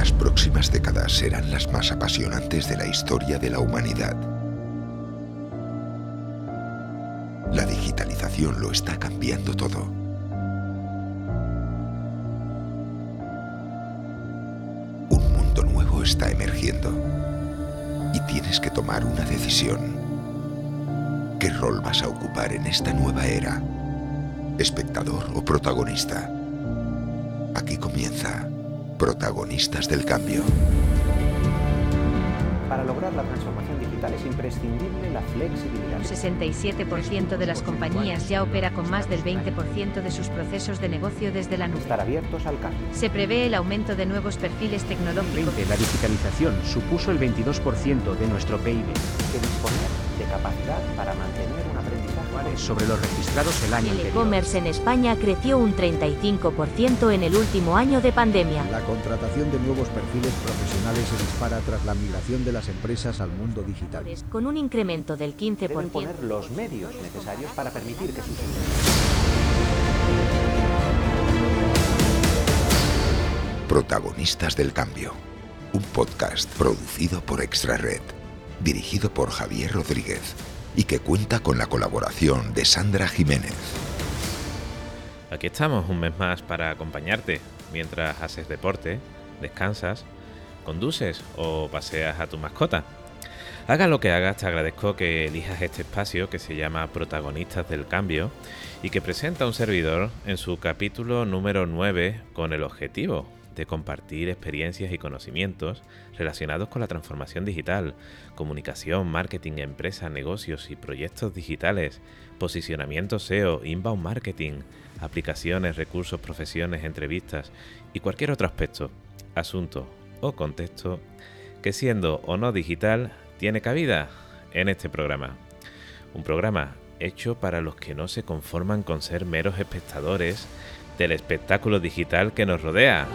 Las próximas décadas serán las más apasionantes de la historia de la humanidad. La digitalización lo está cambiando todo. Un mundo nuevo está emergiendo y tienes que tomar una decisión. ¿Qué rol vas a ocupar en esta nueva era? ¿Espectador o protagonista? Aquí comienza Protagonistas del Cambio. Para lograr la transformación digital es imprescindible la flexibilidad. Un 67% de las compañías ya opera con más del 20% de sus procesos de negocio desde la nube. Estar abiertos al cambio. Se prevé el aumento de nuevos perfiles tecnológicos. La digitalización supuso el 22% de nuestro PIB. que disponer de capacidad para mantener. Sobre los registrados el año El e-commerce en España creció un 35% en el último año de pandemia. La contratación de nuevos perfiles profesionales se dispara tras la migración de las empresas al mundo digital. Con un incremento del Deben 15%. poner los medios necesarios para permitir que sus Protagonistas del Cambio. Un podcast producido por Extra Red, dirigido por Javier Rodríguez y que cuenta con la colaboración de Sandra Jiménez. Aquí estamos un mes más para acompañarte mientras haces deporte, descansas, conduces o paseas a tu mascota. Haga lo que hagas, te agradezco que elijas este espacio que se llama Protagonistas del Cambio y que presenta un servidor en su capítulo número 9 con el objetivo de compartir experiencias y conocimientos relacionados con la transformación digital, comunicación, marketing, empresas, negocios y proyectos digitales, posicionamiento SEO, inbound marketing, aplicaciones, recursos, profesiones, entrevistas y cualquier otro aspecto, asunto o contexto que siendo o no digital tiene cabida en este programa. Un programa hecho para los que no se conforman con ser meros espectadores del espectáculo digital que nos rodea.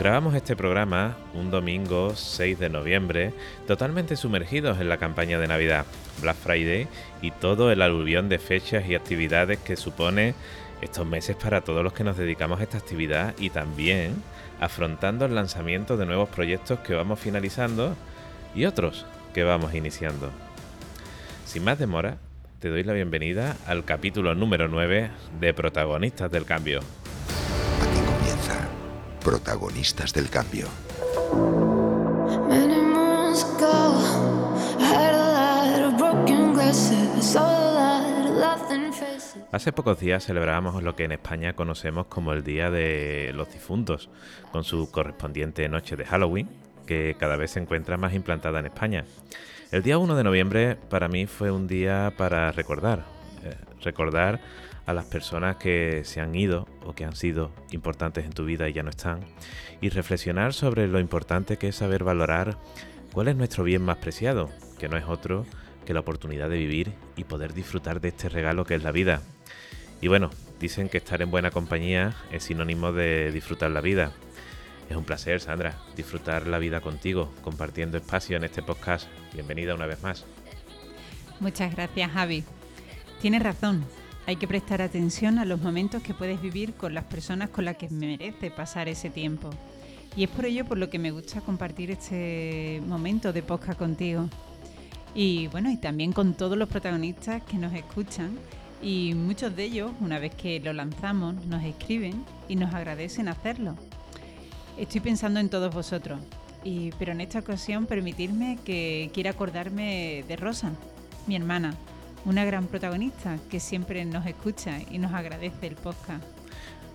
Grabamos este programa un domingo 6 de noviembre, totalmente sumergidos en la campaña de Navidad, Black Friday y todo el aluvión de fechas y actividades que supone estos meses para todos los que nos dedicamos a esta actividad y también afrontando el lanzamiento de nuevos proyectos que vamos finalizando y otros que vamos iniciando. Sin más demora, te doy la bienvenida al capítulo número 9 de Protagonistas del Cambio. Of laughing faces. Hace pocos días celebrábamos lo que en España conocemos como el Día de los Difuntos, con su correspondiente noche de Halloween, que cada vez se encuentra más implantada en España. El día 1 de noviembre para mí fue un día para recordar, eh, recordar a las personas que se han ido o que han sido importantes en tu vida y ya no están, y reflexionar sobre lo importante que es saber valorar cuál es nuestro bien más preciado, que no es otro que la oportunidad de vivir y poder disfrutar de este regalo que es la vida. Y bueno, dicen que estar en buena compañía es sinónimo de disfrutar la vida. Es un placer, Sandra, disfrutar la vida contigo, compartiendo espacio en este podcast. Bienvenida una vez más. Muchas gracias, Javi. Tienes razón. Hay que prestar atención a los momentos que puedes vivir con las personas con las que merece pasar ese tiempo. Y es por ello por lo que me gusta compartir este momento de podcast contigo. Y bueno, y también con todos los protagonistas que nos escuchan. Y muchos de ellos, una vez que lo lanzamos, nos escriben y nos agradecen hacerlo. Estoy pensando en todos vosotros. Y, pero en esta ocasión permitirme que quiera acordarme de Rosa, mi hermana, una gran protagonista que siempre nos escucha y nos agradece el podcast.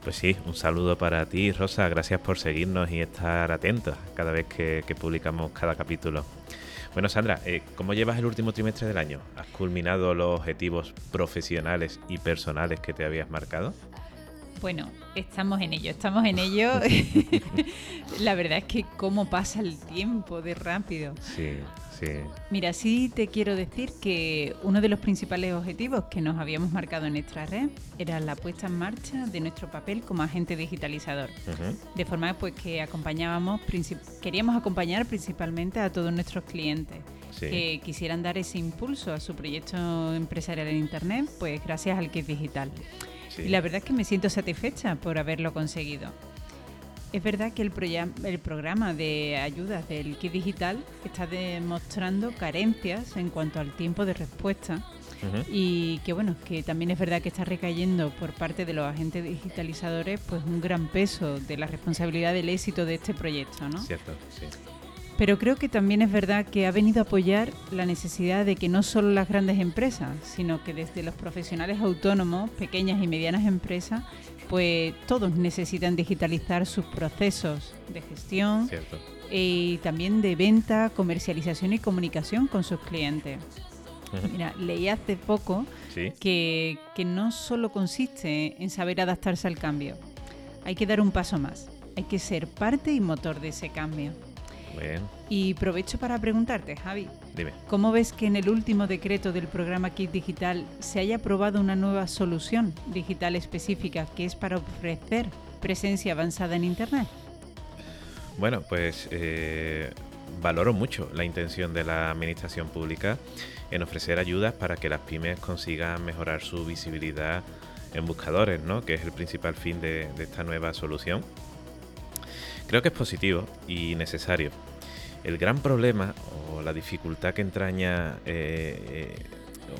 Pues sí, un saludo para ti, Rosa. Gracias por seguirnos y estar atentos cada vez que, publicamos cada capítulo. Bueno, Sandra, eh, ¿cómo llevas el último trimestre del año? ¿Has culminado los objetivos profesionales y personales que te habías marcado? Bueno, estamos en ello, estamos en ello. La verdad es que cómo pasa el tiempo de rápido. Sí, sí. Mira, sí te quiero decir que uno de los principales objetivos que nos habíamos marcado en nuestra red era la puesta en marcha de nuestro papel como agente digitalizador. De forma pues que acompañábamos, queríamos acompañar principalmente a todos nuestros clientes Sí. que quisieran dar ese impulso a su proyecto empresarial en internet, pues gracias al Kit Digital. Sí. Y la verdad es que me siento satisfecha por haberlo conseguido. Es verdad que el, el programa de ayudas del Kit Digital está demostrando carencias en cuanto al tiempo de respuesta y que bueno, que también es verdad que está recayendo por parte de los agentes digitalizadores pues un gran peso de la responsabilidad del éxito de este proyecto, ¿no? Cierto, sí. Pero creo que también es verdad que ha venido a apoyar la necesidad de que no solo las grandes empresas, sino que desde los profesionales autónomos, pequeñas y medianas empresas, pues todos necesitan digitalizar sus procesos de gestión Cierto. y también de venta, comercialización y comunicación con sus clientes. Mira, leí hace poco Sí. que, que no solo consiste en saber adaptarse al cambio, hay que dar un paso más, hay que ser parte y motor de ese cambio. Bien. Y aprovecho para preguntarte, Javi, Dime. ¿cómo ves que en el último decreto del programa Kit Digital se haya aprobado una nueva solución digital específica que es para ofrecer presencia avanzada en Internet? Bueno, pues eh, valoro mucho la intención de la Administración Pública en ofrecer ayudas para que las pymes consigan mejorar su visibilidad en buscadores, ¿no? que es el principal fin de, de esta nueva solución. Creo que es positivo y necesario. El gran problema o la dificultad que entraña eh, eh,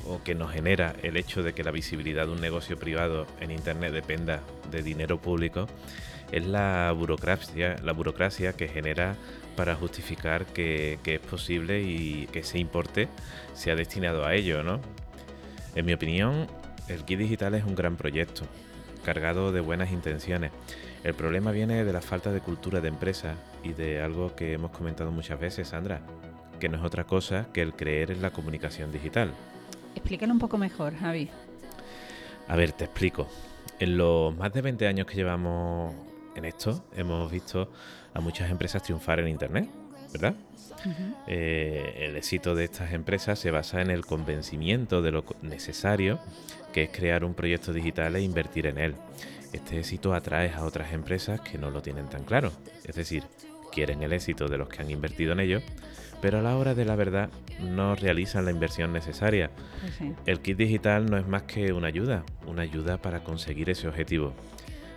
o que nos genera el hecho de que la visibilidad de un negocio privado en Internet dependa de dinero público es la burocracia, la burocracia que genera para justificar que, que es posible y que ese importe sea destinado a ello, ¿no? En mi opinión, el Kit Digital es un gran proyecto, cargado de buenas intenciones. El problema viene de la falta de cultura de empresa y de algo que hemos comentado muchas veces, Sandra, que no es otra cosa que el creer en la comunicación digital. Explícalo un poco mejor, Javi. A ver, te explico. En los más de 20 años que llevamos en esto, hemos visto a muchas empresas triunfar en Internet, ¿verdad? Eh, el éxito de estas empresas se basa en el convencimiento de lo necesario que es crear un proyecto digital e invertir en él. Este éxito atrae a otras empresas que no lo tienen tan claro, es decir, quieren el éxito de los que han invertido en ello, pero a la hora de la verdad no realizan la inversión necesaria. Pues sí. El kit digital no es más que una ayuda, una ayuda para conseguir ese objetivo.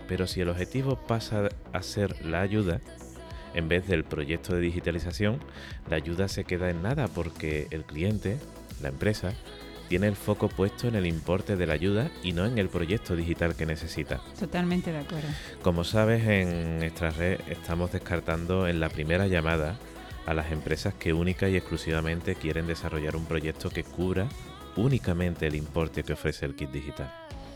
Pero si el objetivo pasa a ser la ayuda, en vez del proyecto de digitalización, la ayuda se queda en nada porque el cliente, la empresa, tiene el foco puesto en el importe de la ayuda y no en el proyecto digital que necesita. Totalmente de acuerdo. Como sabes, en nuestra red estamos descartando en la primera llamada a las empresas que única y exclusivamente quieren desarrollar un proyecto que cubra únicamente el importe que ofrece el kit digital.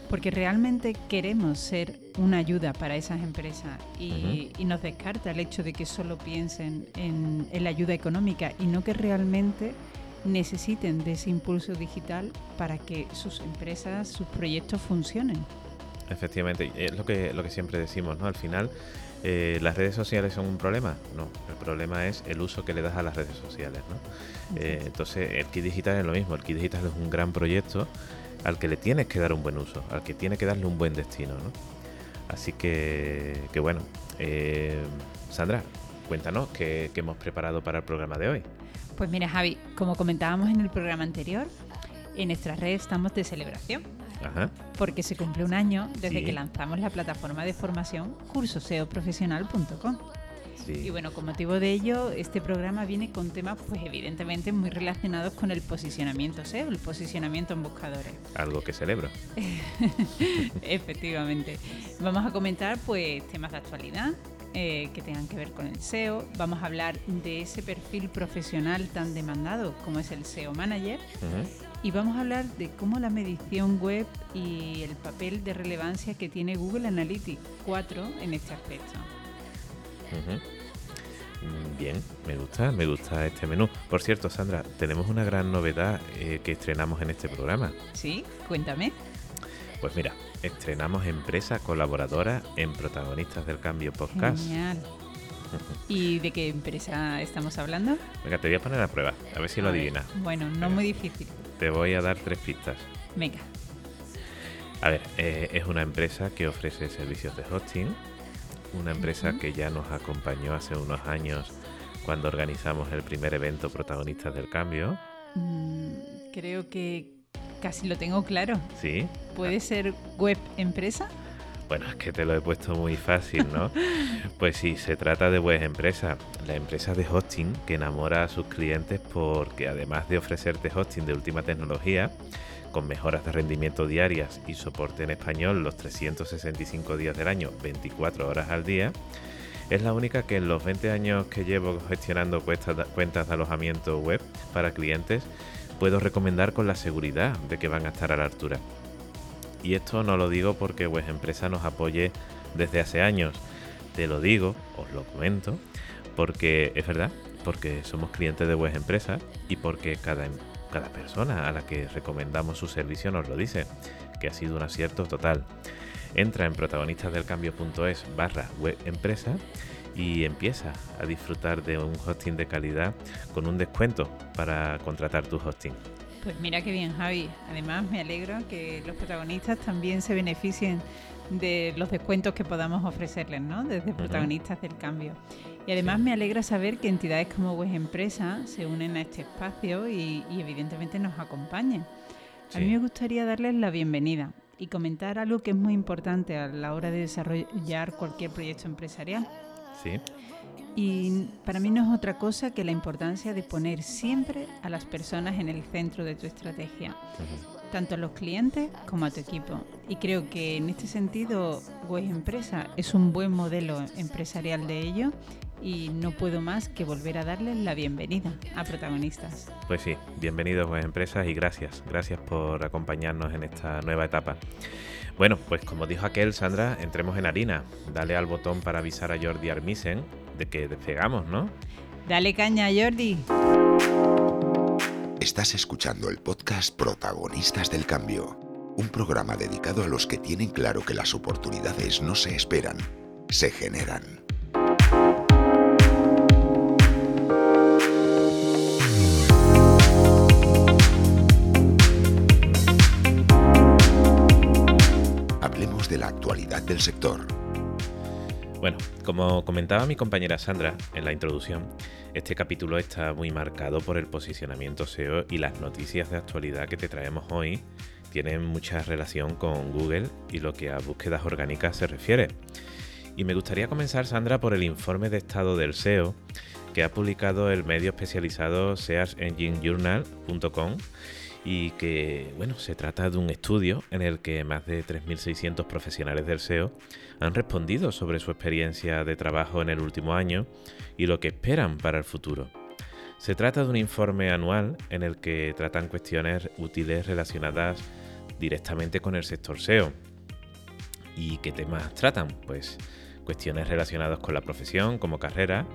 Porque realmente queremos ser una ayuda para esas empresas y, y nos descarta el hecho de que solo piensen en, en la ayuda económica y no que realmente necesiten de ese impulso digital para que sus empresas, sus proyectos funcionen. Efectivamente, es lo que, lo que siempre decimos, ¿no? Al final, eh, ¿las redes sociales son un problema? No, el problema es el uso que le das a las redes sociales, ¿no? Eh, entonces, el kit digital es lo mismo, el kit digital es un gran proyecto al que le tienes que dar un buen uso, al que tiene que darle un buen destino, ¿no? Así que, que bueno, eh, Sandra, cuéntanos qué, qué hemos preparado para el programa de hoy. Pues mira Javi, como comentábamos en el programa anterior, en nuestras redes estamos de celebración Ajá, porque se cumple un año desde Sí. que lanzamos la plataforma de formación cursoseoprofesional.com. sí. Y bueno, con motivo de ello, este programa viene con temas, pues evidentemente muy relacionados con el posicionamiento SEO, el posicionamiento en buscadores. algo que celebro. Efectivamente. Vamos a comentar, pues, temas de actualidad eh, que tengan que ver con el SEO. Vamos a hablar de ese perfil profesional tan demandado como es el SEO Manager. Y vamos a hablar de cómo la medición web y el papel de relevancia que tiene Google Analytics 4 en este aspecto. Bien, me gusta, me gusta este menú. Por cierto, Sandra, tenemos una gran novedad eh, que estrenamos en este programa. ¿Sí? Cuéntame. Pues mira, estrenamos empresa colaboradora en Protagonistas del Cambio Podcast. Genial. ¿Y de qué empresa estamos hablando? Venga, te voy a poner a prueba, a ver si lo ver. adivinas. Bueno, no Venga. muy difícil. Te voy a dar tres pistas. Venga. A ver, eh, es una empresa que ofrece servicios de hosting, una empresa que ya nos acompañó hace unos años cuando organizamos el primer evento Protagonistas del Cambio. Mm, creo que Casi lo tengo claro. ¿Sí? ¿Puede ser web empresa? Bueno, es que te lo he puesto muy fácil, ¿no? pues sí, se trata de web empresa, la empresa de hosting que enamora a sus clientes porque además de ofrecerte hosting de última tecnología, con mejoras de rendimiento diarias y soporte en español los 365 días del año, 24 horas al día, es la única que en los 20 años que llevo gestionando cuentas de alojamiento web para clientes puedo recomendar con la seguridad de que van a estar a la altura. Y esto no lo digo porque Web Empresa nos apoye desde hace años. Te lo digo, os lo comento, porque es verdad, porque somos clientes de Web Empresa y porque cada, cada persona a la que recomendamos su servicio nos lo dice, que ha sido un acierto total. Entra en protagonistasdelcambio.es barra web empresa y empieza a disfrutar de un hosting de calidad con un descuento para contratar tu hosting. Pues mira qué bien, Javi. Además, me alegro que los protagonistas también se beneficien de los descuentos que podamos ofrecerles, ¿no? Desde protagonistas del cambio. Y además me alegra saber que entidades como Web Empresa se unen a este espacio y, evidentemente nos acompañen. A mí me gustaría darles la bienvenida y comentar algo que es muy importante a la hora de desarrollar cualquier proyecto empresarial. Sí. Y para mí no es otra cosa que la importancia de poner siempre a las personas en el centro de tu estrategia, tanto a los clientes como a tu equipo. Y creo que en este sentido, Web Empresa es un buen modelo empresarial de ello y no puedo más que volver a darles la bienvenida a protagonistas. Pues sí, bienvenidos Web Empresas y gracias, gracias por acompañarnos en esta nueva etapa. Bueno, pues como dijo aquel, Sandra, entremos en harina. Dale al botón para avisar a Jordi Armisen de que despegamos, ¿no? Dale caña, Jordi. Estás escuchando el podcast Protagonistas del Cambio, un programa dedicado a los que tienen claro que las oportunidades no se esperan, se generan. De la actualidad del sector bueno, como comentaba mi compañera Sandra en la introducción, este capítulo está muy marcado por el posicionamiento SEO y las noticias de actualidad que te traemos hoy tienen mucha relación con Google y lo que a búsquedas orgánicas se refiere. Y me gustaría comenzar, Sandra, por el informe de estado del SEO que ha publicado el medio especializado SearchEngineJournal.com y que, bueno, se trata de un estudio en el que más de 3.600 profesionales del SEO han respondido sobre su experiencia de trabajo en el último año y lo que esperan para el futuro. Se trata de un informe anual en el que tratan cuestiones útiles relacionadas directamente con el sector SEO. ¿Y qué temas tratan? Pues cuestiones relacionadas con la profesión como carrera,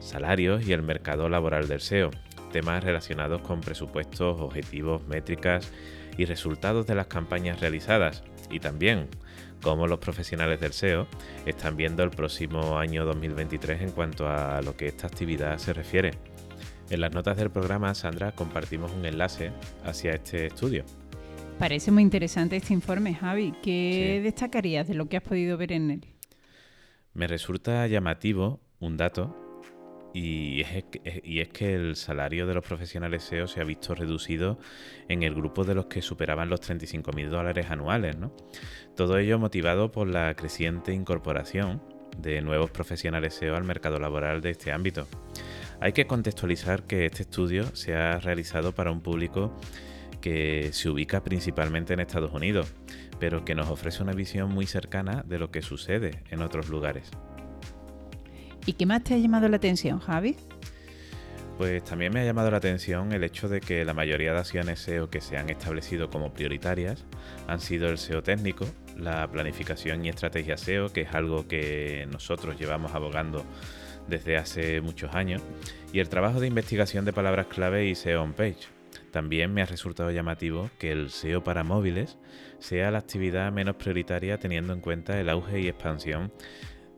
salarios y el mercado laboral del SEO temas relacionados con presupuestos, objetivos, métricas y resultados de las campañas realizadas y también cómo los profesionales del SEO están viendo el próximo año 2023 en cuanto a lo que esta actividad se refiere. En las notas del programa, Sandra, compartimos un enlace hacia este estudio. Parece muy interesante este informe, Javi. ¿Qué destacarías de lo que has podido ver en él? Me resulta llamativo un dato y es, que el salario de los profesionales SEO se ha visto reducido en el grupo de los que superaban los 35.000 dólares anuales. Todo ello motivado por la creciente incorporación de nuevos profesionales SEO al mercado laboral de este ámbito. Hay que contextualizar que este estudio se ha realizado para un público que se ubica principalmente en Estados Unidos, pero que nos ofrece una visión muy cercana de lo que sucede en otros lugares. ¿Y qué más te ha llamado la atención, Javi? Pues también me ha llamado la atención el hecho de que la mayoría de acciones SEO que se han establecido como prioritarias han sido el SEO técnico, la planificación y estrategia SEO, que es algo que nosotros llevamos abogando desde hace muchos años, y el trabajo de investigación de palabras clave y SEO on page. También me ha resultado llamativo que el SEO para móviles sea la actividad menos prioritaria teniendo en cuenta el auge y expansión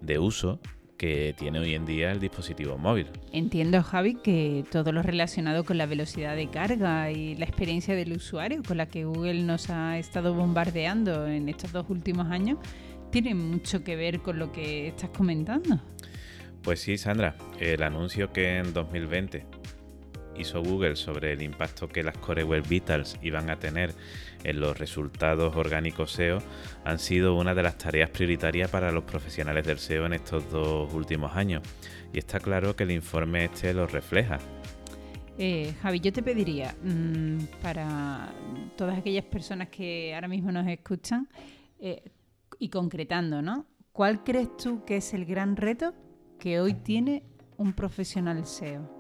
de uso que tiene hoy en día el dispositivo móvil. Entiendo, Javi, que todo lo relacionado con la velocidad de carga y la experiencia del usuario con la que Google nos ha estado bombardeando en estos dos últimos años tiene mucho que ver con lo que estás comentando. Pues sí, Sandra, el anuncio que en 2020 hizo Google sobre el impacto que las Core Web Vitals iban a tener en los resultados orgánicos SEO han sido una de las tareas prioritarias para los profesionales del SEO en estos dos últimos años. Y está claro que el informe este lo refleja. Eh, Javi, yo te pediría, mm, para todas aquellas personas que ahora mismo nos escuchan, eh, y concretando, ¿no? ¿Cuál crees tú que es el gran reto que hoy tiene un profesional SEO?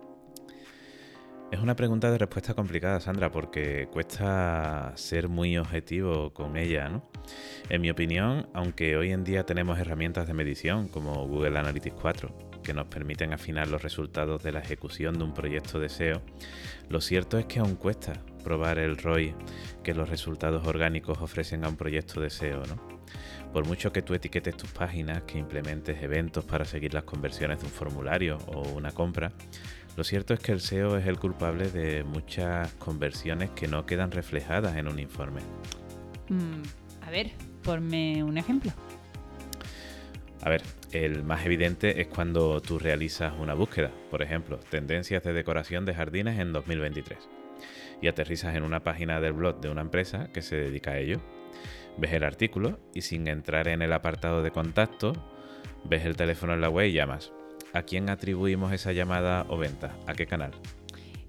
Es una pregunta de respuesta complicada, Sandra, porque cuesta ser muy objetivo con ella, ¿no? En mi opinión, aunque hoy en día tenemos herramientas de medición como Google Analytics 4, que nos permiten afinar los resultados de la ejecución de un proyecto de SEO, lo cierto es que aún cuesta probar el ROI que los resultados orgánicos ofrecen a un proyecto de SEO, ¿no? Por mucho que tú etiquetes tus páginas, que implementes eventos para seguir las conversiones de un formulario o una compra, lo cierto es que el SEO es el culpable de muchas conversiones que no quedan reflejadas en un informe. Mm, a ver, ponme un ejemplo. A ver, el más evidente es cuando tú realizas una búsqueda, por ejemplo, tendencias de decoración de jardines en 2023, y aterrizas en una página del blog de una empresa que se dedica a ello. Ves el artículo y sin entrar en el apartado de contacto, ves el teléfono en la web y llamas. ¿A quién atribuimos esa llamada o venta? ¿A qué canal?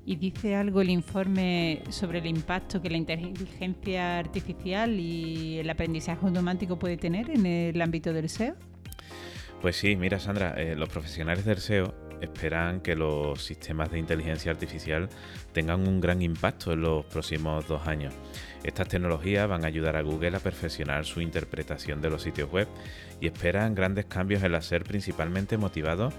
¿Y dice algo el informe sobre el impacto que la inteligencia artificial y el aprendizaje automático puede tener en el ámbito del SEO? Pues sí, mira Sandra, eh, los profesionales del SEO esperan que los sistemas de inteligencia artificial tengan un gran impacto en los próximos dos años. Estas tecnologías van a ayudar a Google a perfeccionar su interpretación de los sitios web y esperan grandes cambios en la SER principalmente motivados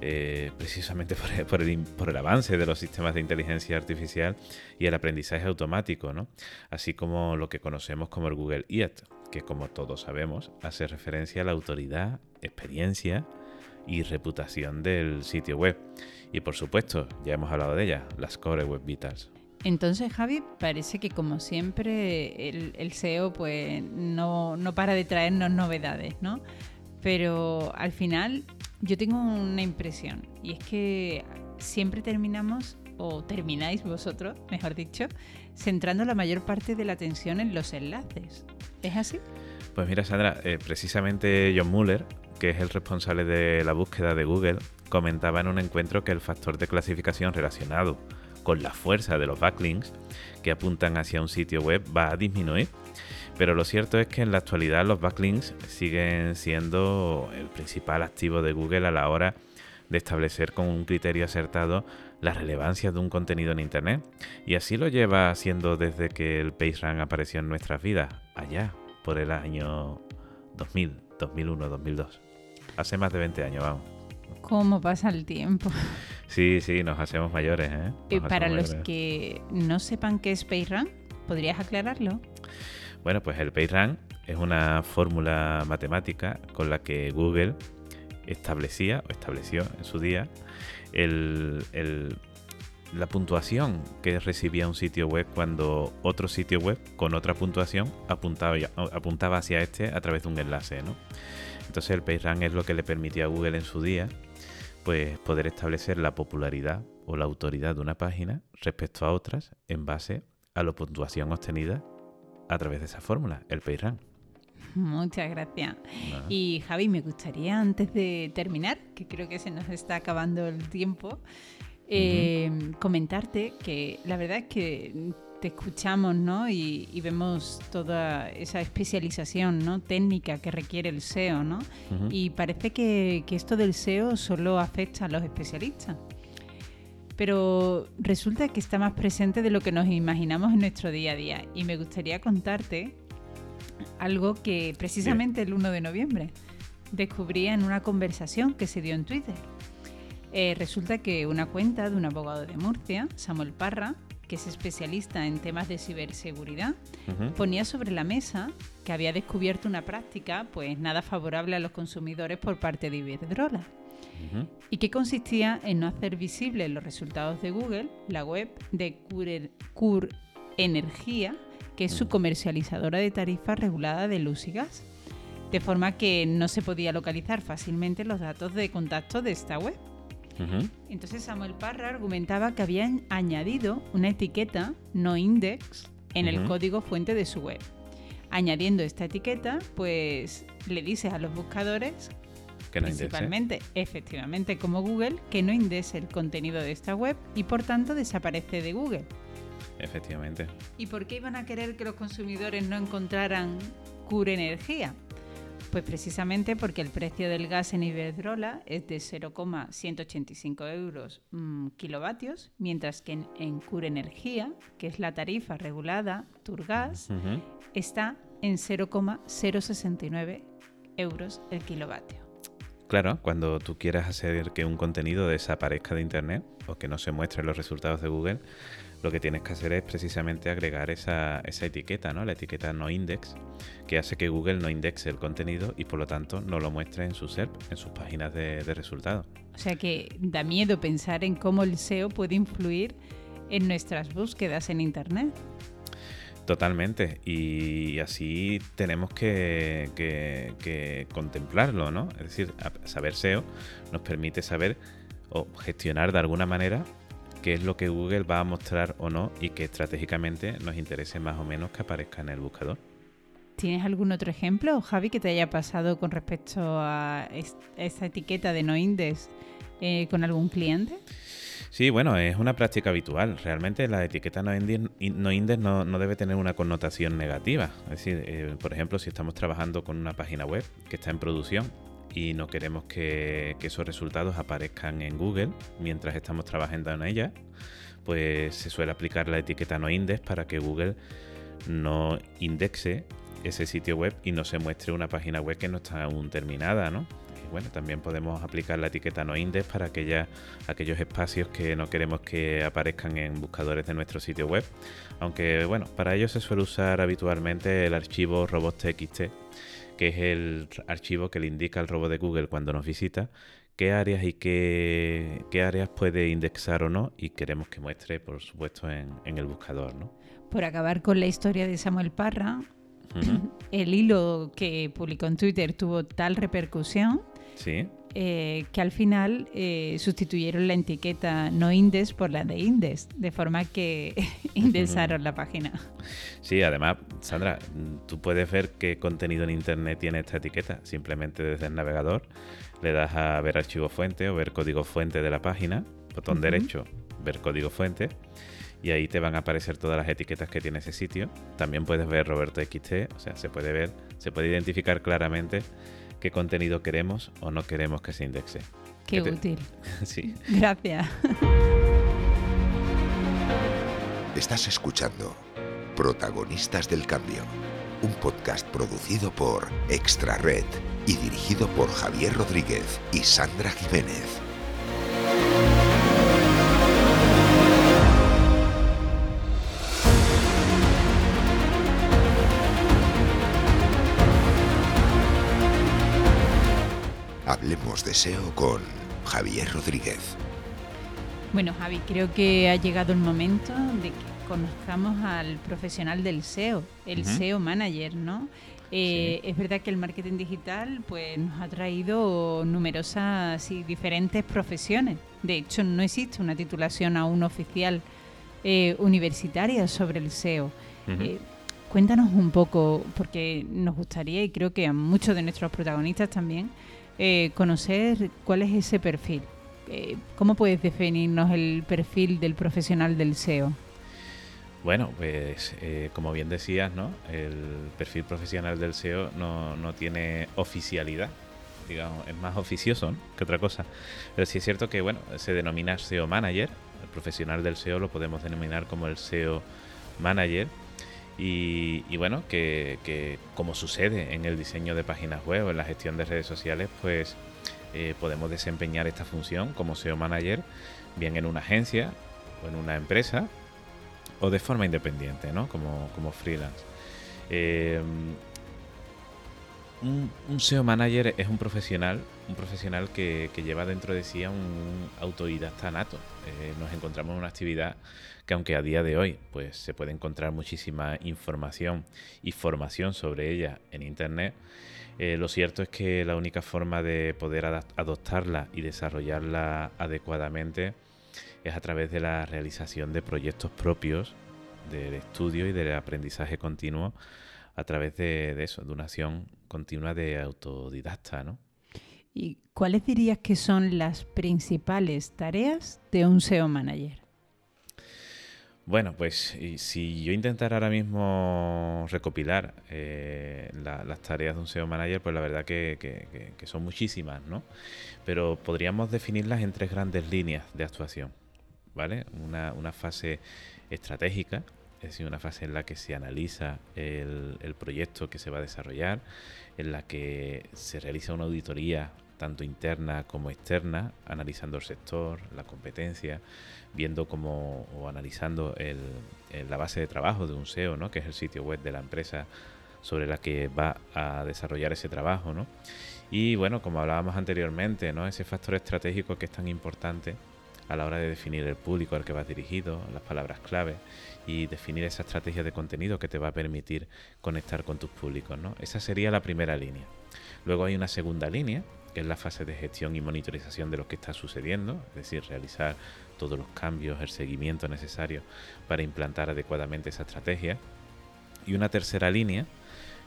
eh, precisamente por el, avance de los sistemas de inteligencia artificial y el aprendizaje automático, ¿no? así como lo que conocemos como el Google IAT, que como todos sabemos hace referencia a la autoridad, experiencia y reputación del sitio web. Y por supuesto, ya hemos hablado de ella, las Core Web Vitals. Entonces, Javi, parece que como siempre el, SEO pues no, no, para de traernos novedades, ¿no? Pero al final yo tengo una impresión y es que siempre terminamos, o termináis vosotros, mejor dicho, centrando la mayor parte de la atención en los enlaces. ¿Es así? Pues mira, Sandra, eh, precisamente John Muller, que es el responsable de la búsqueda de Google, comentaba en un encuentro que el factor de clasificación relacionado con la fuerza de los backlinks que apuntan hacia un sitio web va a disminuir. Pero lo cierto es que en la actualidad los backlinks siguen siendo el principal activo de Google a la hora de establecer con un criterio acertado la relevancia de un contenido en Internet. Y así lo lleva haciendo desde que el PageRank apareció en nuestras vidas, allá por el año 2000, 2001, 2002. Hace más de 20 años, vamos. ¿Cómo pasa el tiempo? Sí, sí, nos hacemos mayores. ¿eh? eh para los que no sepan qué es PageRank, ¿podrías aclararlo? Bueno, pues el PageRank es una fórmula matemática con la que Google establecía o estableció en su día la puntuación que recibía un sitio web cuando otro sitio web con otra puntuación apuntaba, apuntaba hacia este a través de un enlace. ¿no? Entonces el PageRank es lo que le permitía a Google en su día pues poder establecer la popularidad o la autoridad de una página respecto a otras en base a la puntuación obtenida a través de esa fórmula, el PageRank. Muchas gracias. Y Javi, me gustaría antes de terminar, que creo que se nos está acabando el tiempo, eh, comentarte que la verdad es que te escuchamos ¿no? y, vemos toda esa especialización ¿no? técnica que requiere el SEO. ¿no? Y parece que, que, esto del SEO solo afecta a los especialistas. Pero resulta que está más presente de lo que nos imaginamos en nuestro día a día. Y me gustaría contarte algo que precisamente el 1 de noviembre descubrí en una conversación que se dio en Twitter. Eh, resulta que una cuenta de un abogado de Murcia, Samuel Parra, que es especialista en temas de ciberseguridad, ponía sobre la mesa que había descubierto una práctica pues nada favorable a los consumidores por parte de Iberdrola. Y que consistía en no hacer visibles los resultados de Google, la web de Cur, Energía, que es su comercializadora de tarifas regulada de luz y gas, de forma que no se podía localizar fácilmente los datos de contacto de esta web. Entonces Samuel Parra argumentaba que habían añadido una etiqueta no index en el código fuente de su web. Añadiendo esta etiqueta, pues le dices a los buscadores, Que no principalmente, efectivamente como Google, que no indexe el contenido de esta web y por tanto desaparece de Google. Efectivamente. ¿Y por qué iban a querer que los consumidores no encontraran Cure Energía? Pues precisamente porque el precio del gas en Iberdrola es de 0,185 euros mm, kilovatios, mientras que en, en Cure Energía, que es la tarifa regulada Turgas, está en 0,069 euros el kilovatio. Claro, cuando tú quieras hacer que un contenido desaparezca de Internet o que no se muestren los resultados de Google, lo que tienes que hacer es precisamente agregar esa, esa etiqueta, ¿no? La etiqueta no index, que hace que Google no indexe el contenido y por lo tanto no lo muestre en su SERP, en sus páginas de, de resultados. O sea que da miedo pensar en cómo el SEO puede influir en nuestras búsquedas en Internet. Totalmente. Y así tenemos que, que- que contemplarlo, ¿no? Es decir, saber SEO nos permite saber o gestionar de alguna manera qué es lo que Google va a mostrar o no y que estratégicamente nos interese más o menos que aparezca en el buscador. ¿Tienes algún otro ejemplo, Javi, que te haya pasado con respecto a es- esta etiqueta de no index eh, con algún cliente? Sí, bueno, es una práctica habitual. Realmente la etiqueta no index no, index no- no debe tener una connotación negativa. Es decir, eh, por ejemplo, si estamos trabajando con una página web que está en producción y no queremos que, esos resultados aparezcan en Google mientras estamos trabajando en ella, pues se suele aplicar la etiqueta no index para que Google no indexe ese sitio web y no se muestre una página web que no está aún terminada, ¿no? Bueno, también podemos aplicar la etiqueta no index para aquella, aquellos espacios que no queremos que aparezcan en buscadores de nuestro sitio web. Aunque bueno, para ello se suele usar habitualmente el archivo robots.txt, que es el archivo que le indica al robot de Google cuando nos visita qué áreas y qué, qué áreas puede indexar o no y queremos que muestre, por supuesto, en, en el buscador, ¿no? Por acabar con la historia de Samuel Parra, el hilo que publicó en Twitter tuvo tal repercusión Sí, eh, que al final eh, sustituyeron la etiqueta no index por la de index, de forma que indexaron la página. Sí, además, Sandra, tú puedes ver qué contenido en Internet tiene esta etiqueta. Simplemente desde el navegador le das a ver archivo fuente o ver código fuente de la página, botón derecho, ver código fuente, y ahí te van a aparecer todas las etiquetas que tiene ese sitio. También puedes ver Roberto XT, o sea, se puede ver, se puede identificar claramente qué contenido queremos o no queremos que se indexe. Qué te- útil. sí. Gracias. Estás escuchando Protagonistas del Cambio, un podcast producido por Extra Red y dirigido por Javier Rodríguez y Sandra Jiménez. Hablemos de SEO con Javier Rodríguez. Bueno, Javi, creo que ha llegado el momento de que conozcamos al profesional del SEO, el. SEO manager, ¿no? Eh, Es verdad que el marketing digital pues, nos ha traído numerosas y diferentes profesiones. De hecho, no existe una titulación aún oficial eh, universitaria sobre el SEO. Eh, cuéntanos un poco, porque nos gustaría, y creo que a muchos de nuestros protagonistas también, eh, conocer cuál es ese perfil. Eh, ¿Cómo puedes definirnos el perfil del profesional del SEO? Bueno, pues eh, como bien decías, ¿no? El perfil profesional del SEO no, no tiene oficialidad, digamos, es más oficioso ¿no? que otra cosa. Pero sí es cierto que, bueno, se denomina SEO Manager, el profesional del SEO lo podemos denominar como el SEO Manager. Y, y bueno, que, como sucede en el diseño de páginas web o en la gestión de redes sociales, pues eh, podemos desempeñar esta función como SEO Manager, bien en una agencia o en una empresa, o de forma independiente, ¿no? Como, como freelance. Eh, un, SEO manager es un profesional, un profesional que, lleva dentro de sí a un autodidacta nato. Eh, nos encontramos en una actividad que aunque a día de hoy pues se puede encontrar muchísima información y formación sobre ella en internet, eh, lo cierto es que la única forma de poder adoptarla y desarrollarla adecuadamente es a través de la realización de proyectos propios del estudio y del aprendizaje continuo a través de, eso, de una acción continua de autodidacta, ¿no? ¿Y cuáles dirías que son las principales tareas de un SEO manager? Bueno, pues si yo intentara ahora mismo recopilar eh, las tareas de un SEO manager, pues la verdad que, son muchísimas, ¿no? Pero podríamos definirlas en tres grandes líneas de actuación, ¿vale? Una, una fase estratégica, es decir, una fase en la que se analiza el, proyecto que se va a desarrollar, en la que se realiza una auditoría tanto interna como externa, analizando el sector, la competencia, viendo cómo o analizando la base de trabajo de un SEO, ¿no? que es el sitio web de la empresa sobre la que va a desarrollar ese trabajo. ¿no? Y bueno, como hablábamos anteriormente, ¿no? ese factor estratégico que es tan importante a la hora de definir el público al que vas dirigido, las palabras clave y definir esa estrategia de contenido que te va a permitir conectar con tus públicos. ¿no? Esa sería la primera línea. Luego hay una segunda línea, que es la fase de gestión y monitorización de lo que está sucediendo, es decir, realizar todos los cambios, el seguimiento necesario para implantar adecuadamente esa estrategia. Y una tercera línea,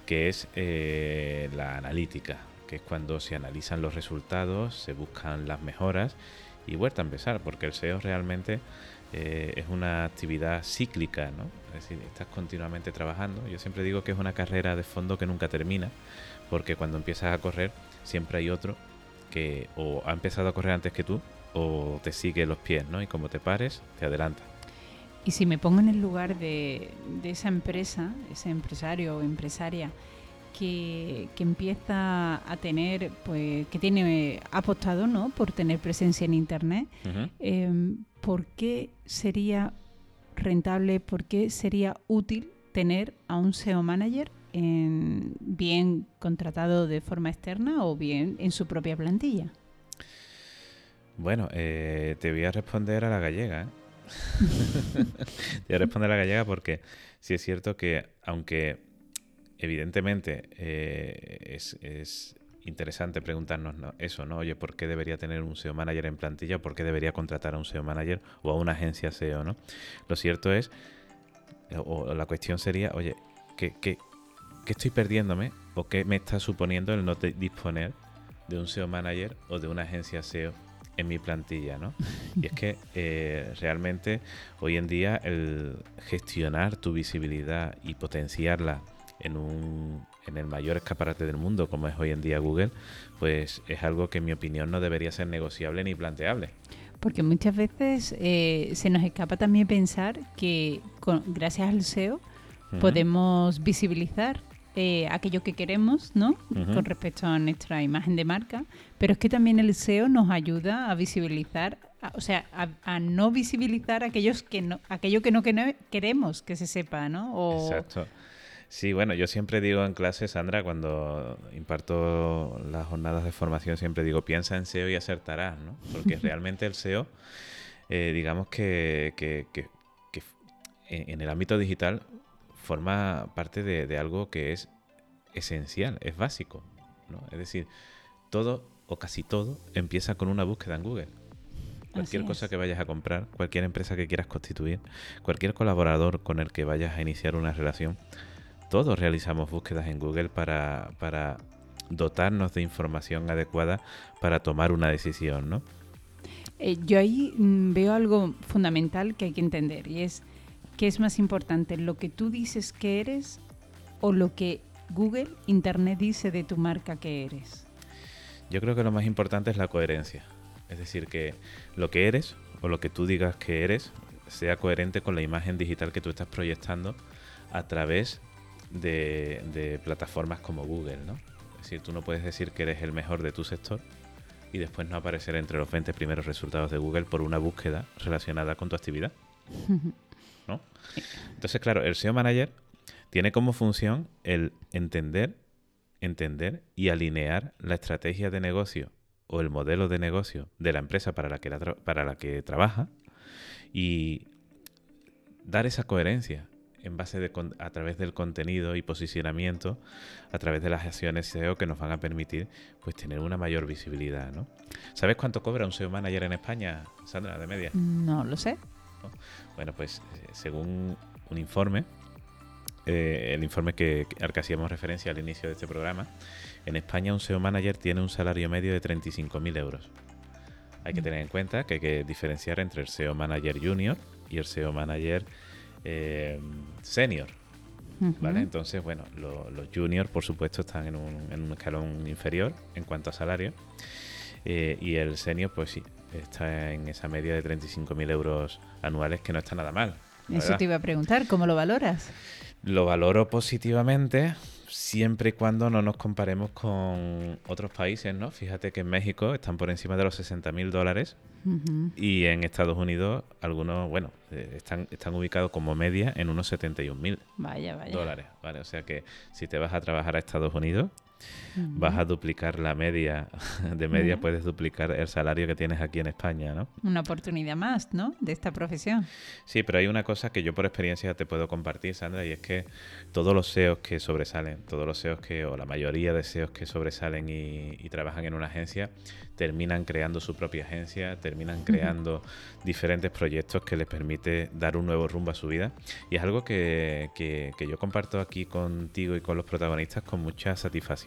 que es eh, la analítica, que es cuando se analizan los resultados, se buscan las mejoras y vuelta a empezar, porque el SEO realmente eh, es una actividad cíclica, ¿no? Es decir, estás continuamente trabajando. Yo siempre digo que es una carrera de fondo que nunca termina, porque cuando empiezas a correr siempre hay otro que o ha empezado a correr antes que tú o te sigue los pies, ¿no? Y como te pares, te adelanta. Y si me pongo en el lugar de, de esa empresa, ese empresario o empresaria que, empieza a tener, pues, que tiene apostado, ¿no? Por tener presencia en Internet. Em, ¿Por qué sería rentable, por qué sería útil tener a un SEO manager en, bien contratado de forma externa o bien en su propia plantilla? Bueno, eh, te voy a responder a la gallega. ¿eh? te voy a responder a la gallega porque sí es cierto que aunque evidentemente eh, es, interesante preguntarnos eso, ¿no? Oye, ¿por qué debería tener un SEO manager en plantilla? ¿Por qué debería contratar a un SEO manager o a una agencia SEO, ¿no? Lo cierto es, o, la cuestión sería, oye, ¿qué, qué, estoy perdiéndome o qué me está suponiendo el no disponer de un SEO manager o de una agencia SEO en mi plantilla, ¿no? Y es que eh, realmente hoy en día el gestionar tu visibilidad y potenciarla en, un, en el mayor escaparate del mundo, como es hoy en día Google, pues es algo que en mi opinión no debería ser negociable ni planteable. Porque muchas veces eh, se nos escapa también pensar que con, gracias al SEO podemos visibilizar eh, aquello que queremos, ¿no? Con respecto a nuestra imagen de marca. Pero es que también el SEO nos ayuda a visibilizar, o sea, a, no visibilizar aquellos que no, aquello que no queremos que se sepa, ¿no? Exacto. Sí, bueno, yo siempre digo en clase, Sandra, cuando imparto las jornadas de formación, siempre digo, piensa en SEO y acertarás, ¿no? Porque realmente el SEO, eh, digamos que, que, que, en el ámbito digital forma parte de, algo que es esencial, es básico, ¿no? Es decir, todo o casi todo empieza con una búsqueda en Google. Cualquier cosa que vayas a comprar, cualquier empresa que quieras constituir, cualquier colaborador con el que vayas a iniciar una relación, todos realizamos búsquedas en Google para, para dotarnos de información adecuada para tomar una decisión, ¿no? Eh, yo ahí mm, veo algo fundamental que hay que entender y es qué es más importante, lo que tú dices que eres o lo que Google, Internet dice de tu marca que eres. Yo creo que lo más importante es la coherencia. Es decir, que lo que eres o lo que tú digas que eres sea coherente con la imagen digital que tú estás proyectando a través de, plataformas como Google, ¿no? Es decir, tú no puedes decir que eres el mejor de tu sector y después no aparecer entre los 20 primeros resultados de Google por una búsqueda relacionada con tu actividad. ¿No? Entonces, claro, el SEO Manager tiene como función el entender entender y alinear la estrategia de negocio o el modelo de negocio de la empresa para la que, para la que trabaja y dar esa coherencia en base de, a través del contenido y posicionamiento, a través de las acciones SEO que nos van a permitir pues tener una mayor visibilidad, ¿no? ¿Sabes cuánto cobra un SEO manager en España, Sandra, de media? No lo sé. Bueno, pues eh, según un informe, eh, el informe que, al que hacíamos referencia al inicio de este programa, en España un SEO manager tiene un salario medio de 35.000 euros. Hay que mm. tener en cuenta que hay que diferenciar entre el SEO manager junior y el SEO manager eh, senior. ¿Vale? Entonces, bueno, los juniors, por supuesto, están en un, en un escalón inferior en cuanto a salario. Eh, y el senior, pues sí, está en esa media de 35.000 euros anuales, que no está nada mal. Eso te iba a preguntar, ¿cómo lo valoras? Lo valoro positivamente siempre y cuando no nos comparemos con otros países, ¿no? Fíjate que en México están por encima de los 60 mil dólares y en Estados Unidos algunos, bueno, eh, están, están ubicados como media en unos 71 mil dólares, ¿vale? O sea que si te vas a trabajar a Estados Unidos, vas a duplicar la media, de media puedes duplicar el salario que tienes aquí en España, ¿no? Una oportunidad más, ¿no? De esta profesión. Sí, pero hay una cosa que yo por experiencia te puedo compartir, Sandra, y es que todos los SEOs que sobresalen, todos los SEOs que, o la mayoría de SEOs que sobresalen y, trabajan en una agencia, terminan creando su propia agencia, terminan creando diferentes proyectos que les permite dar un nuevo rumbo a su vida. Y es algo que, que yo comparto aquí contigo y con los protagonistas con mucha satisfacción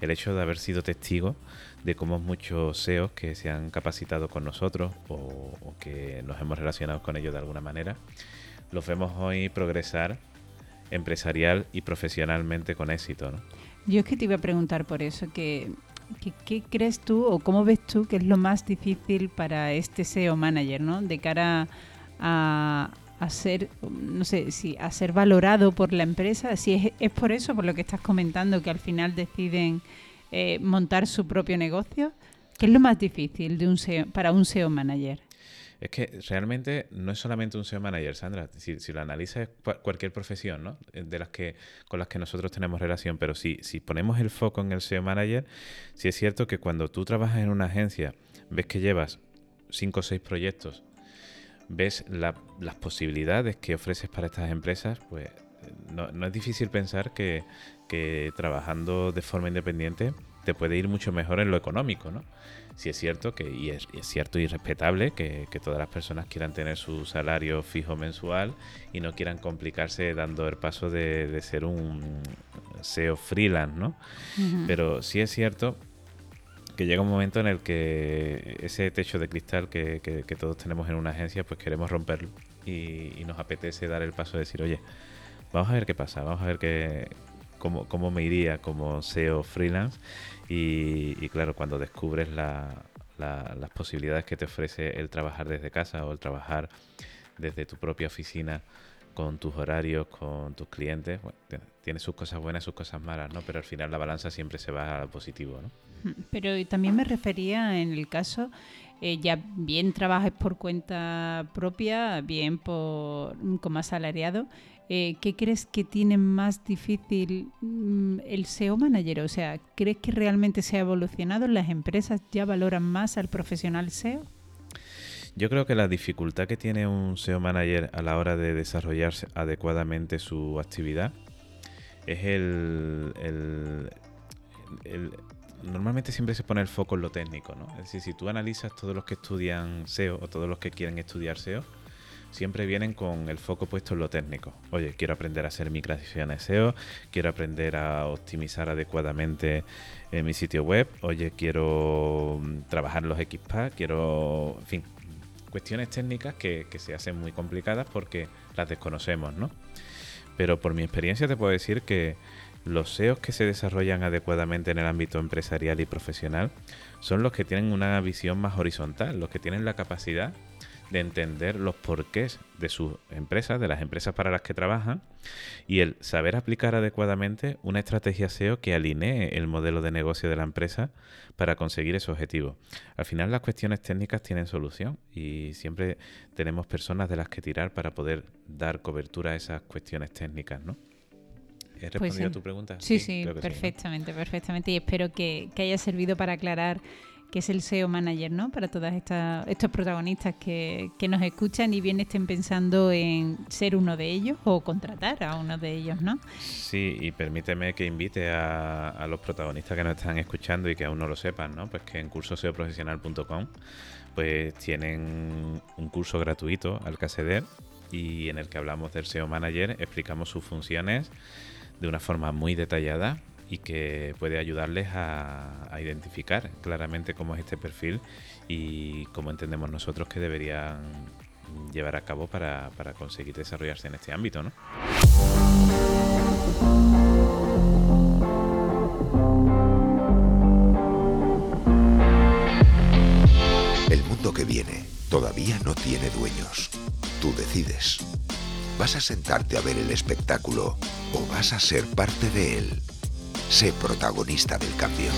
el hecho de haber sido testigo de cómo muchos SEOs que se han capacitado con nosotros o, que nos hemos relacionado con ellos de alguna manera, los vemos hoy progresar empresarial y profesionalmente con éxito, Yo es que te iba a preguntar por eso, que, ¿qué crees tú o cómo ves tú que es lo más difícil para este SEO manager, ¿no? De cara a, ser, no sé, si a ser valorado por la empresa, si es, es por eso, por lo que estás comentando, que al final deciden eh, montar su propio negocio. ¿Qué es lo más difícil de un SEO, para un SEO manager? Es que realmente no es solamente un SEO manager, Sandra. Si, lo analizas, es cualquier profesión, ¿no? De las que, con las que nosotros tenemos relación. Pero si, si ponemos el foco en el SEO manager, sí es cierto que cuando tú trabajas en una agencia, ves que llevas cinco o seis proyectos ves las posibilidades que ofreces para estas empresas, pues no, es difícil pensar que, trabajando de forma independiente te puede ir mucho mejor en lo económico, ¿no? Si es cierto que, y es, cierto y respetable que, todas las personas quieran tener su salario fijo mensual y no quieran complicarse dando el paso de, ser un SEO freelance, ¿no? Pero sí es cierto que llega un momento en el que ese techo de cristal que, todos tenemos en una agencia, pues queremos romperlo y, nos apetece dar el paso de decir, oye, vamos a ver qué pasa, vamos a ver qué, cómo, me iría como SEO freelance y, claro, cuando descubres las posibilidades que te ofrece el trabajar desde casa o el trabajar desde tu propia oficina con tus horarios, con tus clientes, tiene sus cosas buenas, sus cosas malas, ¿no? Pero al final la balanza siempre se va a positivo, ¿no? Pero también me refería en el caso, eh, ya bien trabajes por cuenta propia, bien por como asalariado, eh, ¿qué crees que tiene más difícil mm, el SEO manager? O sea, ¿crees que realmente se ha evolucionado? ¿Las empresas ya valoran más al profesional SEO? Yo creo que la dificultad que tiene un SEO manager a la hora de desarrollar adecuadamente su actividad es el, el normalmente siempre se pone el foco en lo técnico, ¿no? Es decir, si tú analizas todos los que estudian SEO o todos los que quieren estudiar SEO, siempre vienen con el foco puesto en lo técnico. Oye, quiero aprender a hacer migraciones SEO, quiero aprender a optimizar adecuadamente en mi sitio web, oye, quiero mm, trabajar los XPA, quiero, en fin, cuestiones técnicas que, que se hacen muy complicadas porque las desconocemos, ¿no? Pero por mi experiencia te puedo decir que los SEOs que se desarrollan adecuadamente en el ámbito empresarial y profesional son los que tienen una visión más horizontal, los que tienen la capacidad de entender los porqués de sus empresas, de las empresas para las que trabajan, y el saber aplicar adecuadamente una estrategia SEO que alinee el modelo de negocio de la empresa para conseguir ese objetivo. Al final las cuestiones técnicas tienen solución y siempre tenemos personas de las que tirar para poder dar cobertura a esas cuestiones técnicas, ¿no? ¿He Pues respondido a tu pregunta? Sí, sí, perfectamente, perfectamente. Y espero que, que haya servido para aclarar qué es el SEO Manager, ¿no? Para todos estos protagonistas que, que nos escuchan y bien estén pensando en ser uno de ellos o contratar a uno de ellos, ¿no? Sí, y permíteme que invite a, a los protagonistas que nos están escuchando y que aún no lo sepan, ¿no? Pues que en cursoseoprofesional.com pues tienen un curso gratuito al que y en el que hablamos del SEO Manager, explicamos sus funciones de una forma muy detallada y que puede ayudarles a, identificar claramente cómo es este perfil y cómo entendemos nosotros que deberían llevar a cabo para, para conseguir desarrollarse en este ámbito, ¿no? El mundo que viene todavía no tiene dueños. Tú decides. ¿Vas a sentarte a ver el espectáculo o vas a ser parte de él? Sé protagonista del cambio.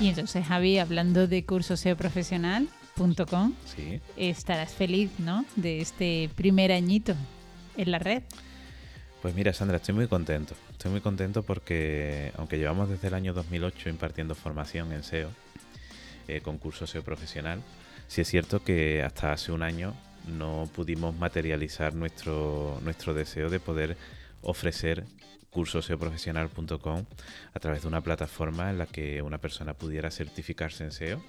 Y entonces, Javi, hablando de cursoseoprofesional.com, Sí. estarás feliz, ¿no? De este primer añito en la red. Pues mira, Sandra, estoy muy contento. Estoy muy contento porque, aunque llevamos desde el año 2008 impartiendo formación en SEO, eh, con curso SEO profesional, sí es cierto que hasta hace un año no pudimos materializar nuestro, nuestro deseo de poder ofrecer cursoseoprofesional.com a través de una plataforma en la que una persona pudiera certificarse en SEO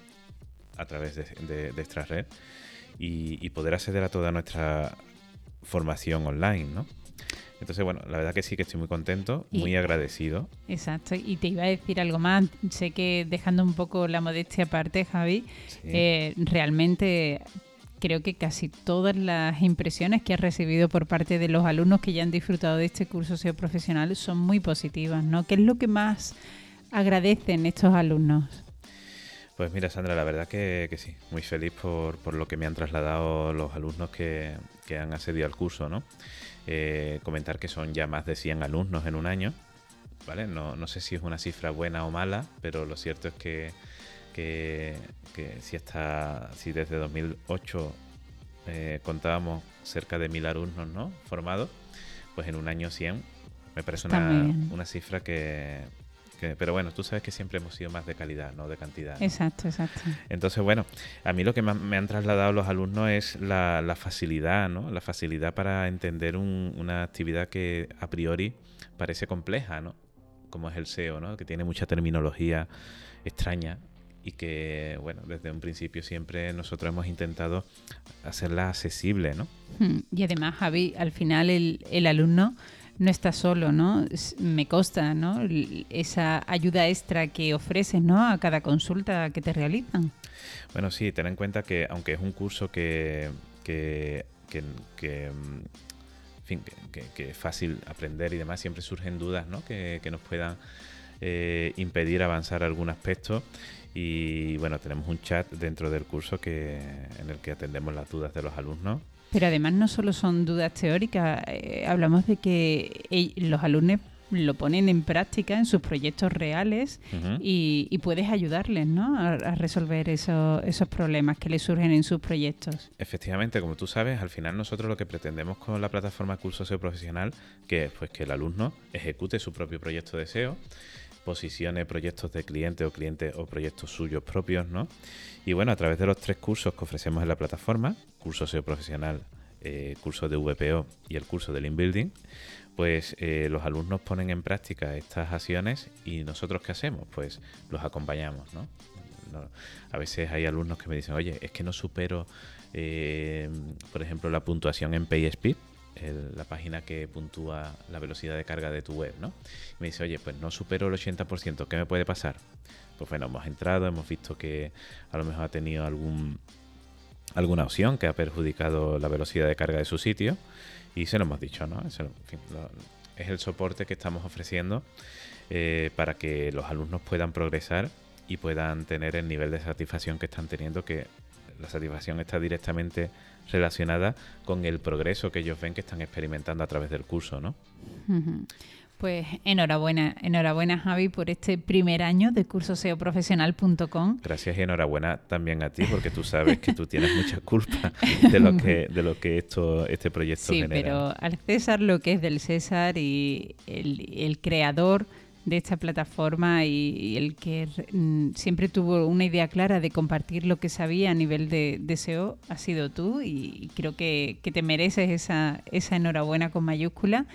a través de, de, de esta red y, y poder acceder a toda nuestra formación online, ¿no? Entonces, bueno, la verdad que sí que estoy muy contento, Y- muy agradecido. Exacto, y te iba a decir algo más. Sé que dejando un poco la modestia aparte, Javi, Sí. eh, realmente creo que casi todas las impresiones que has recibido por parte de los alumnos que ya han disfrutado de este curso SEO profesional son muy positivas, ¿no? ¿Qué es lo que más agradecen estos alumnos? Pues mira, Sandra, la verdad que, sí, muy feliz por, por lo que me han trasladado los alumnos que, que han accedido al curso, ¿no? Eh, comentar que son ya más de 100 alumnos en un año, ¿vale? No, no sé si es una cifra buena o mala, pero lo cierto es que, que, que si, está, si desde 2008 eh, contábamos cerca de 1.000 alumnos ¿no? formados, pues en un año 100 me parece una, una cifra que, que... Pero bueno, tú sabes que siempre hemos sido más de calidad, no de cantidad. ¿no? Exacto, exacto. Entonces, bueno, a mí lo que más me han trasladado los alumnos es la, la facilidad, ¿no? La facilidad para entender un- una actividad que a priori parece compleja, ¿no? Como es el SEO, ¿no? Que tiene mucha terminología extraña y que, bueno, desde un principio siempre nosotros hemos intentado hacerla accesible, ¿no? Mm, Y además, Javi, al final el, el alumno no está solo, ¿no? Me consta, ¿no? Esa ayuda extra que ofreces, ¿no? A cada consulta que te realizan. Bueno, sí, ten en cuenta que aunque es un curso que, que, que- que, mm, en fin, que, es fácil aprender y demás, siempre surgen dudas ¿no? que, que nos puedan eh, impedir avanzar algún aspecto. Y bueno, tenemos un chat dentro del curso que, en el que atendemos las dudas de los alumnos. Pero además no solo son dudas teóricas, eh, hablamos de que los alumnos lo ponen en práctica en sus proyectos reales y, y puedes ayudarles, ¿no? A, a resolver eso- esos problemas que les surgen en sus proyectos. Efectivamente, como tú sabes, al final nosotros lo que pretendemos con la plataforma Curso SEO Profesional, que es pues que el alumno ejecute su propio proyecto de SEO, posicione proyectos de cliente o cliente o proyectos suyos propios, ¿no? Y bueno, a través de los tres cursos que ofrecemos en la plataforma, curso SEO Profesional, eh, curso de VPO y el curso de Lean Building, pues eh, los alumnos ponen en práctica estas acciones y nosotros qué hacemos? Pues los acompañamos, ¿no? No- a veces hay alumnos que me dicen, oye, es que no supero, eh, por ejemplo, la puntuación en PaySpeed, la página que puntúa la velocidad de carga de tu web, ¿no? Y me dice, oye, pues no supero el 80%, ¿qué me puede pasar? Pues bueno, hemos entrado, hemos visto que a lo mejor ha tenido algún alguna opción que ha perjudicado la velocidad de carga de su sitio y se lo hemos dicho, ¿no? Es el soporte que estamos ofreciendo eh, para que los alumnos puedan progresar y puedan tener el nivel de satisfacción que están teniendo, que la satisfacción está directamente relacionada con el progreso que ellos ven que están experimentando a través del curso, ¿no? Pues enhorabuena, enhorabuena Javi por este primer año de cursoseoprofesional.com. Gracias y enhorabuena también a ti porque tú sabes que tú tienes mucha culpa de lo que de lo que esto este proyecto sí, genera. pero al César lo que es del César y el, el creador de esta plataforma y, el que mm, siempre tuvo una idea clara de compartir lo que sabía a nivel de, SEO ha sido tú y, creo que, te mereces esa, esa enhorabuena con mayúscula.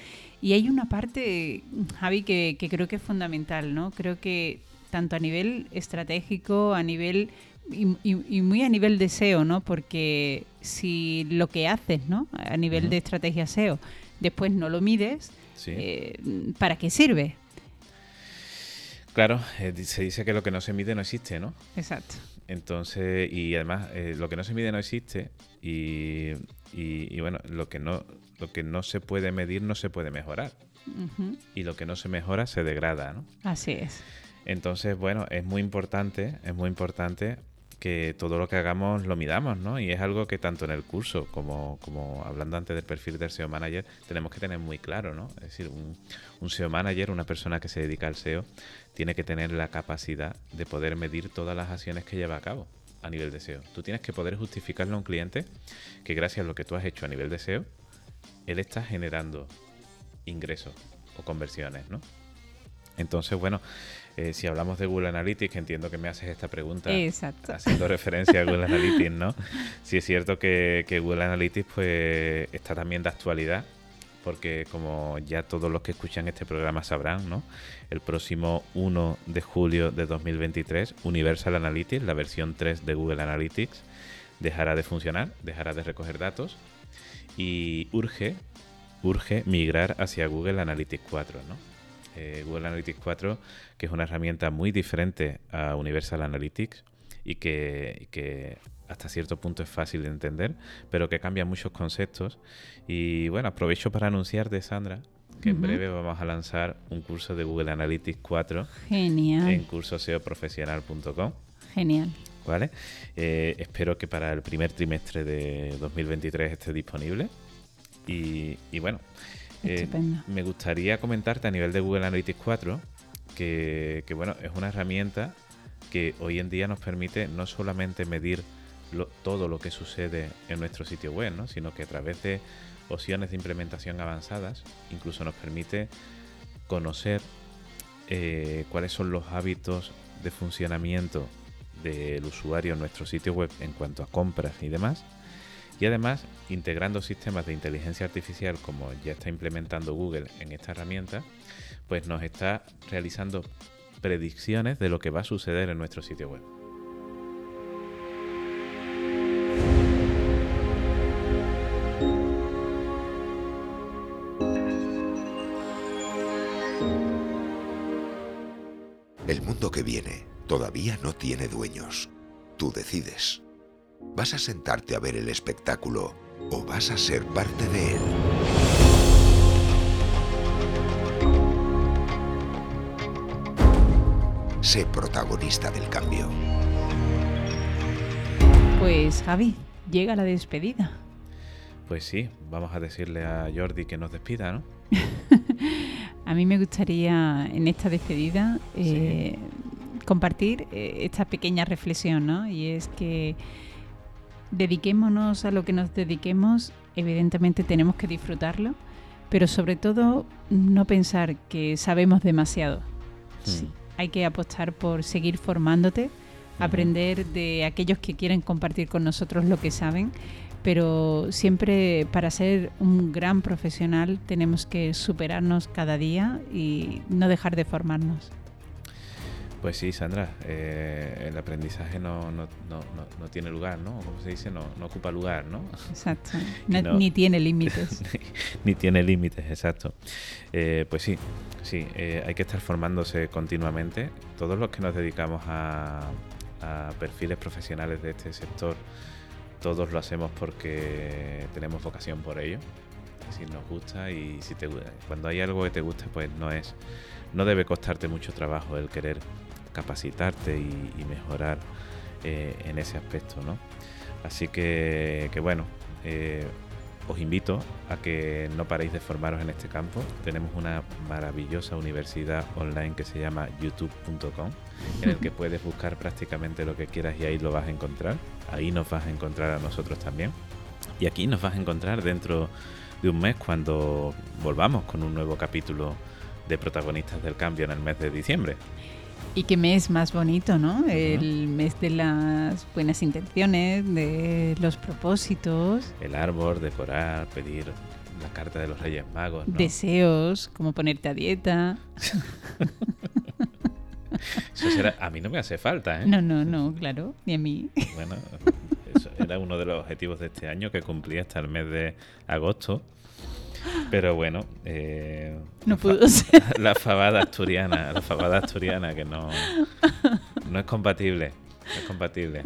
Y hay una parte, Javi, que, creo que es fundamental, ¿no? Creo que tanto a nivel estratégico, a nivel y, muy a nivel de SEO, ¿no? Porque si lo que haces, ¿no? A nivel de estrategia SEO, después no lo mides, eh, ¿para qué sirve? Claro, eh, se dice que lo que no se mide no existe, ¿no? Exacto. Entonces, y además, eh, lo que no se mide no existe y, y, bueno, lo que no lo que no se puede medir no se puede mejorar. Y lo que no se mejora se degrada, ¿no? Así es. Entonces, bueno, es muy importante, es muy importante que todo lo que hagamos lo midamos, ¿no? Y es algo que tanto en el curso como, como hablando antes del perfil del SEO Manager, tenemos que tener muy claro, ¿no? Es decir, un, un SEO Manager, una persona que se dedica al SEO, tiene que tener la capacidad de poder medir todas las acciones que lleva a cabo a nivel de SEO. Tú tienes que poder justificarle a un cliente que gracias a lo que tú has hecho a nivel de SEO, él está generando ingresos o conversiones, ¿no? Entonces, bueno, eh, si hablamos de Google Analytics, entiendo que me haces esta pregunta haciendo referencia a Google Analytics, ¿no? Sí es cierto que, Google Analytics pues está también de actualidad, porque como ya todos los que escuchan este programa sabrán, ¿no? El próximo 1 de julio de 2023, Universal Analytics, la versión 3 de Google Analytics, dejará de funcionar, dejará de recoger datos y urge, urge migrar hacia Google Analytics 4, ¿no? Eh, Google Analytics 4, que es una herramienta muy diferente a Universal Analytics y que, hasta cierto punto es fácil de entender, pero que cambia muchos conceptos. Y bueno, aprovecho para anunciar de Sandra que en breve vamos a lanzar un curso de Google Analytics 4 Genial. en cursoseoprofesional.com. Genial. ¿Vale? Eh, espero que para el primer trimestre de 2023 esté disponible. y bueno, eh, me gustaría comentarte a nivel de Google Analytics 4 que, bueno, es una herramienta que hoy en día nos permite no solamente medir todo lo que sucede en nuestro sitio web, ¿no? sino que a través de opciones de implementación avanzadas incluso nos permite conocer eh, cuáles son los hábitos de funcionamiento del usuario en nuestro sitio web en cuanto a compras y demás y además, integrando sistemas de inteligencia artificial como ya está implementando Google en esta herramienta, pues nos está realizando predicciones de lo que va a suceder en nuestro sitio web. No tiene dueños. Tú decides. ¿Vas a sentarte a ver el espectáculo o vas a ser parte de él? Sé protagonista del cambio. Pues Javi, llega la despedida. Pues sí, vamos a decirle a Jordi que nos despida, ¿no? a mí me gustaría en esta despedida eh, compartir eh, esta pequeña reflexión, ¿no? Y es que dediquémonos a lo que nos dediquemos, evidentemente tenemos que disfrutarlo, pero sobre todo no pensar que sabemos demasiado. Hmm. hay que apostar por seguir formándote, aprender de aquellos que quieren compartir con nosotros lo que saben, pero siempre para ser un gran profesional tenemos que superarnos cada día y no dejar de formarnos. Pues sí, Sandra, eh, el aprendizaje no, no, no, no, tiene lugar, ¿no? Como se dice, no, ocupa lugar, ¿no? Exacto, ni tiene límites. ni, tiene límites, exacto. Eh, pues sí, sí, eh, hay que estar formándose continuamente. Todos los que nos dedicamos a, a perfiles profesionales de este sector, todos lo hacemos porque tenemos vocación por ello. Si nos gusta y si te cuando hay algo que te gusta, pues no es no debe costarte mucho trabajo el querer capacitarte y, mejorar eh, en ese aspecto, ¿no? Así que, bueno, eh, os invito a que no paréis de formaros en este campo. Tenemos una maravillosa universidad online que se llama youtube.com, en el que puedes buscar prácticamente lo que quieras y ahí lo vas a encontrar. Ahí nos vas a encontrar a nosotros también. Y aquí nos vas a encontrar dentro de un mes cuando volvamos con un nuevo capítulo de protagonistas del cambio en el mes de diciembre. Y qué mes más bonito, ¿no? El mes de las buenas intenciones, de los propósitos. El árbol, decorar, pedir la carta de los Reyes Magos. ¿no? Deseos, como ponerte a dieta. Eso será, a mí no me hace falta, ¿eh? No, no, no, claro, ni a mí. Bueno, eso era uno de los objetivos de este año que cumplí hasta el mes de agosto. Pero bueno, eh, No pudo ser. La fabada asturiana, la fabada asturiana que no, no es compatible. No es compatible.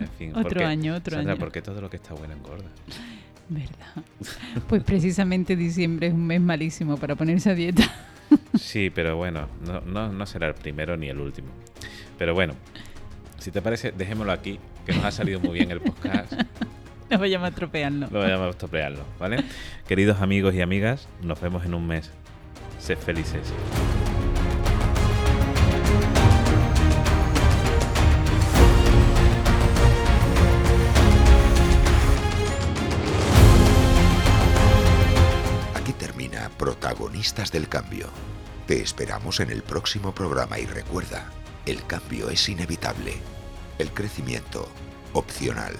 En fin, Otro porque- año, otro Sandra, año. porque todo lo que está bueno engorda. ¿Verdad? Pues precisamente diciembre es un mes malísimo para ponerse a dieta. Sí, pero bueno, no, no, no será el primero ni el último. Pero bueno, si te parece, dejémoslo aquí, que nos ha salido muy bien el podcast. No vayamos a estropearlo. Lo vayamos a estropearlo, ¿vale? Queridos amigos y amigas, nos vemos en un mes. Sed felices. Aquí termina Protagonistas del Cambio. Te esperamos en el próximo programa y recuerda, el cambio es inevitable, el crecimiento opcional.